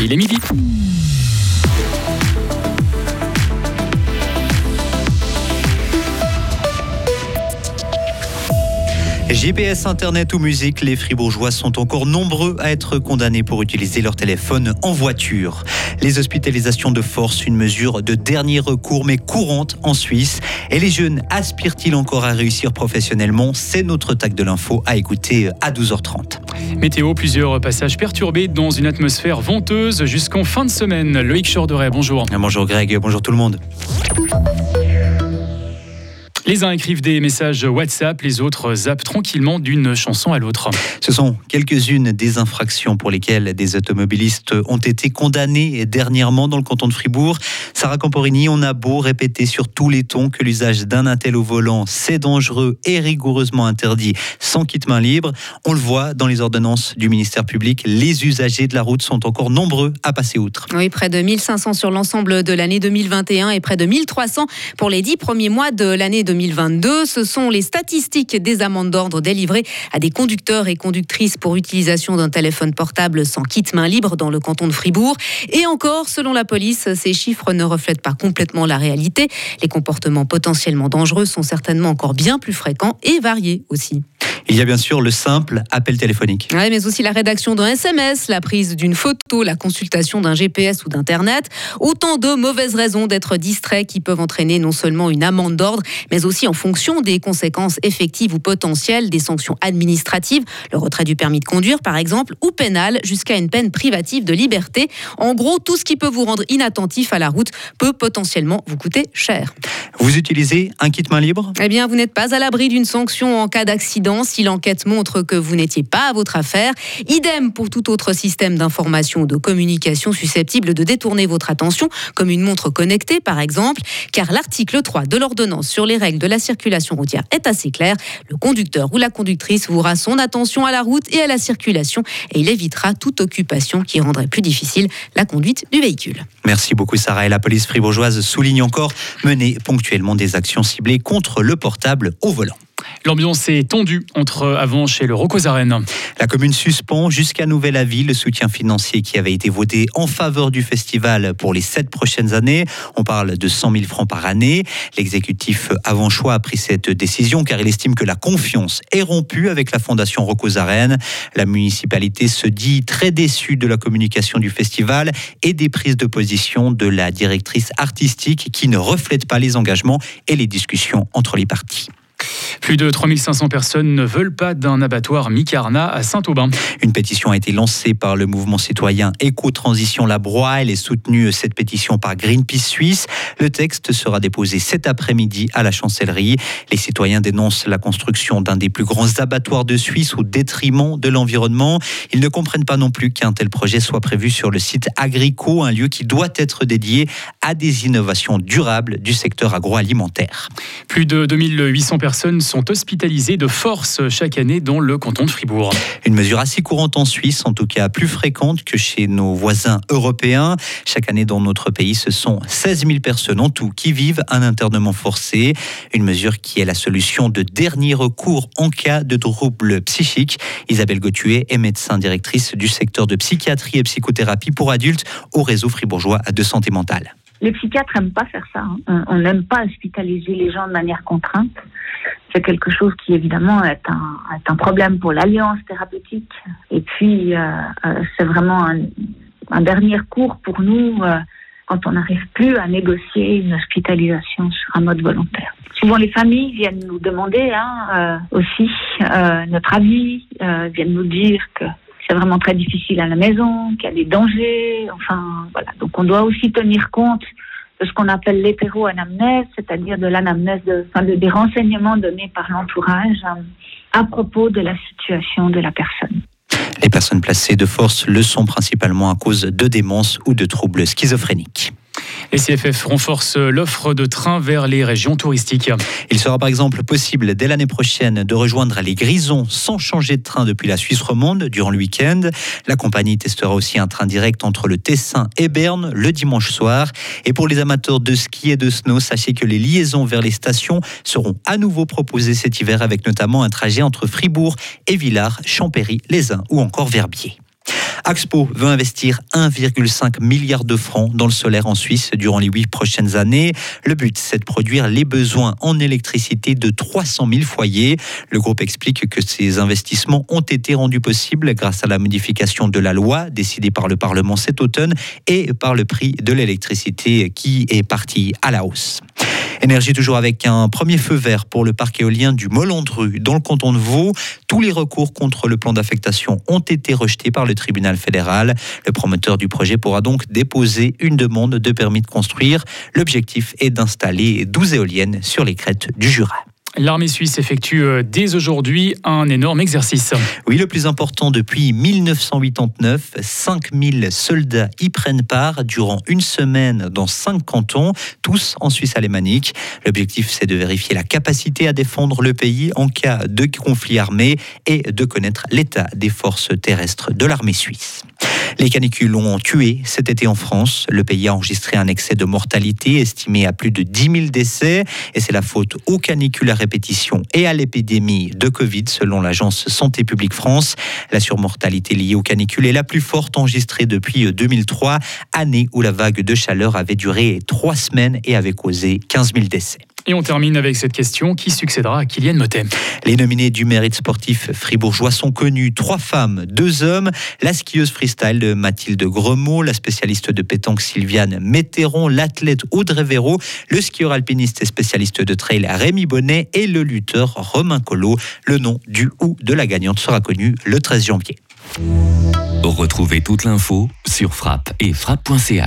Il est midi. GPS, Internet ou musique, les Fribourgeois sont encore nombreux à être condamnés pour utiliser leur téléphone en voiture. Les hospitalisations de force, une mesure de dernier recours mais courante en Suisse. Et les jeunes aspirent-ils encore à réussir professionnellement? C'est notre tag de l'info à écouter à 12h30. Météo, plusieurs passages perturbés dans une atmosphère venteuse jusqu'en fin de semaine. Loïc Chorderet, bonjour. Bonjour Greg, bonjour tout le monde. Les uns écrivent des messages WhatsApp, les autres zappent tranquillement d'une chanson à l'autre. Ce sont quelques-unes des infractions pour lesquelles des automobilistes ont été condamnés dernièrement dans le canton de Fribourg. Sarah Camporini, on a beau répéter sur tous les tons que l'usage d'un attel au volant, c'est dangereux et rigoureusement interdit sans kit main libre. On le voit dans les ordonnances du ministère public, les usagers de la route sont encore nombreux à passer outre. Oui, près de 1500 sur l'ensemble de l'année 2021 et près de 1300 pour les dix premiers mois de l'année 2022. 2022. Ce sont les statistiques des amendes d'ordre délivrées à des conducteurs et conductrices pour utilisation d'un téléphone portable sans kit main libre dans le canton de Fribourg. Et encore, selon la police, ces chiffres ne reflètent pas complètement la réalité. Les comportements potentiellement dangereux sont certainement encore bien plus fréquents et variés aussi. Il y a bien sûr le simple appel téléphonique. Oui, mais aussi la rédaction d'un SMS, la prise d'une photo, la consultation d'un GPS ou d'Internet. Autant de mauvaises raisons d'être distrait qui peuvent entraîner non seulement une amende d'ordre, mais aussi en fonction des conséquences effectives ou potentielles des sanctions administratives, le retrait du permis de conduire par exemple, ou pénal, jusqu'à une peine privative de liberté. En gros, tout ce qui peut vous rendre inattentif à la route peut potentiellement vous coûter cher. Vous utilisez un kit main libre? Eh bien, vous n'êtes pas à l'abri d'une sanction en cas d'accident si l'enquête montre que vous n'étiez pas à votre affaire. Idem pour tout autre système d'information ou de communication susceptible de détourner votre attention, comme une montre connectée par exemple, car l'article 3 de l'ordonnance sur les règles de la circulation routière est assez clair. Le conducteur ou la conductrice vouera son attention à la route et à la circulation et il évitera toute occupation qui rendrait plus difficile la conduite du véhicule. Merci beaucoup Sarah et la police fribourgeoise souligne encore mener ponctuellement des actions ciblées contre le portable au volant. L'ambiance est tendue entre Avanche et le Rocosarène. La commune suspend jusqu'à nouvel avis le soutien financier qui avait été voté en faveur du festival pour les sept prochaines années. On parle de 100 000 francs par année. L'exécutif avanchois a pris cette décision car il estime que la confiance est rompue avec la fondation Rocosarène. La municipalité se dit très déçue de la communication du festival et des prises de position de la directrice artistique qui ne reflètent pas les engagements et les discussions entre les parties. Plus de 3500 personnes ne veulent pas d'un abattoir mi-carna à Saint-Aubin. Une pétition a été lancée par le mouvement citoyen Éco-Transition Labroix. Elle est soutenue, cette pétition, par Greenpeace Suisse. Le texte sera déposé cet après-midi à la chancellerie. Les citoyens dénoncent la construction d'un des plus grands abattoirs de Suisse au détriment de l'environnement. Ils ne comprennent pas non plus qu'un tel projet soit prévu sur le site Agrico, un lieu qui doit être dédié à des innovations durables du secteur agroalimentaire. Plus de 2800 personnes sont hospitalisées de force chaque année dans le canton de Fribourg. Une mesure assez courante en Suisse, en tout cas plus fréquente que chez nos voisins européens. Chaque année dans notre pays, ce sont 16 000 personnes en tout qui vivent un internement forcé. Une mesure qui est la solution de dernier recours en cas de troubles psychiques. Isabelle Gauthier est médecin directrice du secteur de psychiatrie et psychothérapie pour adultes au réseau fribourgeois de santé mentale. Les psychiatres n'aiment pas faire ça. Hein. On n'aime pas hospitaliser les gens de manière contrainte. Quelque chose qui évidemment est un, est un problème pour l'alliance thérapeutique. Et puis euh, euh, c'est vraiment un, dernier cours pour nous euh, quand on n'arrive plus à négocier une hospitalisation sur un mode volontaire. Souvent les familles viennent nous demander hein, aussi notre avis, viennent nous dire que c'est vraiment très difficile à la maison, qu'il y a des dangers. Enfin, voilà. Donc, on doit aussi tenir compte ce qu'on appelle l'hétéro-anamnèse, c'est-à-dire de l'anamnèse, de, enfin, de, des renseignements donnés par l'entourage euh, à propos de la situation de la personne. Les personnes placées de force le sont principalement à cause de démence ou de troubles schizophréniques. Les CFF renforcent l'offre de trains vers les régions touristiques. Il sera par exemple possible dès l'année prochaine de rejoindre les Grisons sans changer de train depuis la Suisse romande durant le week-end. La compagnie testera aussi un train direct entre le Tessin et Berne le dimanche soir. Et pour les amateurs de ski et de snow, sachez que les liaisons vers les stations seront à nouveau proposées cet hiver avec notamment un trajet entre Fribourg et Villars, Champéry, Les Uns ou encore Verbier. Axpo veut investir 1,5 milliard de francs dans le solaire en Suisse durant les huit prochaines années. Le but, c'est de produire les besoins en électricité de 300 000 foyers. Le groupe explique que ces investissements ont été rendus possibles grâce à la modification de la loi décidée par le Parlement cet automne et par le prix de l'électricité qui est parti à la hausse. Énergie toujours avec un premier feu vert pour le parc éolien du Molandru dans le canton de Vaud. Tous les recours contre le plan d'affectation ont été rejetés par le tribunal fédéral. Le promoteur du projet pourra donc déposer une demande de permis de construire. L'objectif est d'installer 12 éoliennes sur les crêtes du Jura. L'armée suisse effectue euh, dès aujourd'hui un énorme exercice. Oui, le plus important depuis 1989. 5000 soldats y prennent part durant une semaine dans cinq cantons, tous en Suisse alémanique. L'objectif, c'est de vérifier la capacité à défendre le pays en cas de conflit armé et de connaître l'état des forces terrestres de l'armée suisse. Les canicules ont tué cet été en France. Le pays a enregistré un excès de mortalité estimé à plus de 10 000 décès. Et c'est la faute aux canicules à répétition et à l'épidémie de Covid, selon l'agence Santé publique France. La surmortalité liée aux canicules est la plus forte enregistrée depuis 2003, année où la vague de chaleur avait duré trois semaines et avait causé 15 000 décès. Et on termine avec cette question qui succédera à Kylian Motet Les nominés du mérite sportif fribourgeois sont connus trois femmes, deux hommes. La skieuse freestyle de Mathilde Gremaud, la spécialiste de pétanque Sylviane Météron, l'athlète Audrey Véro, le skieur alpiniste et spécialiste de trail Rémi Bonnet et le lutteur Romain Collot. Le nom du ou de la gagnante sera connu le 13 janvier. Retrouvez toute l'info sur frappe et frappe.ch.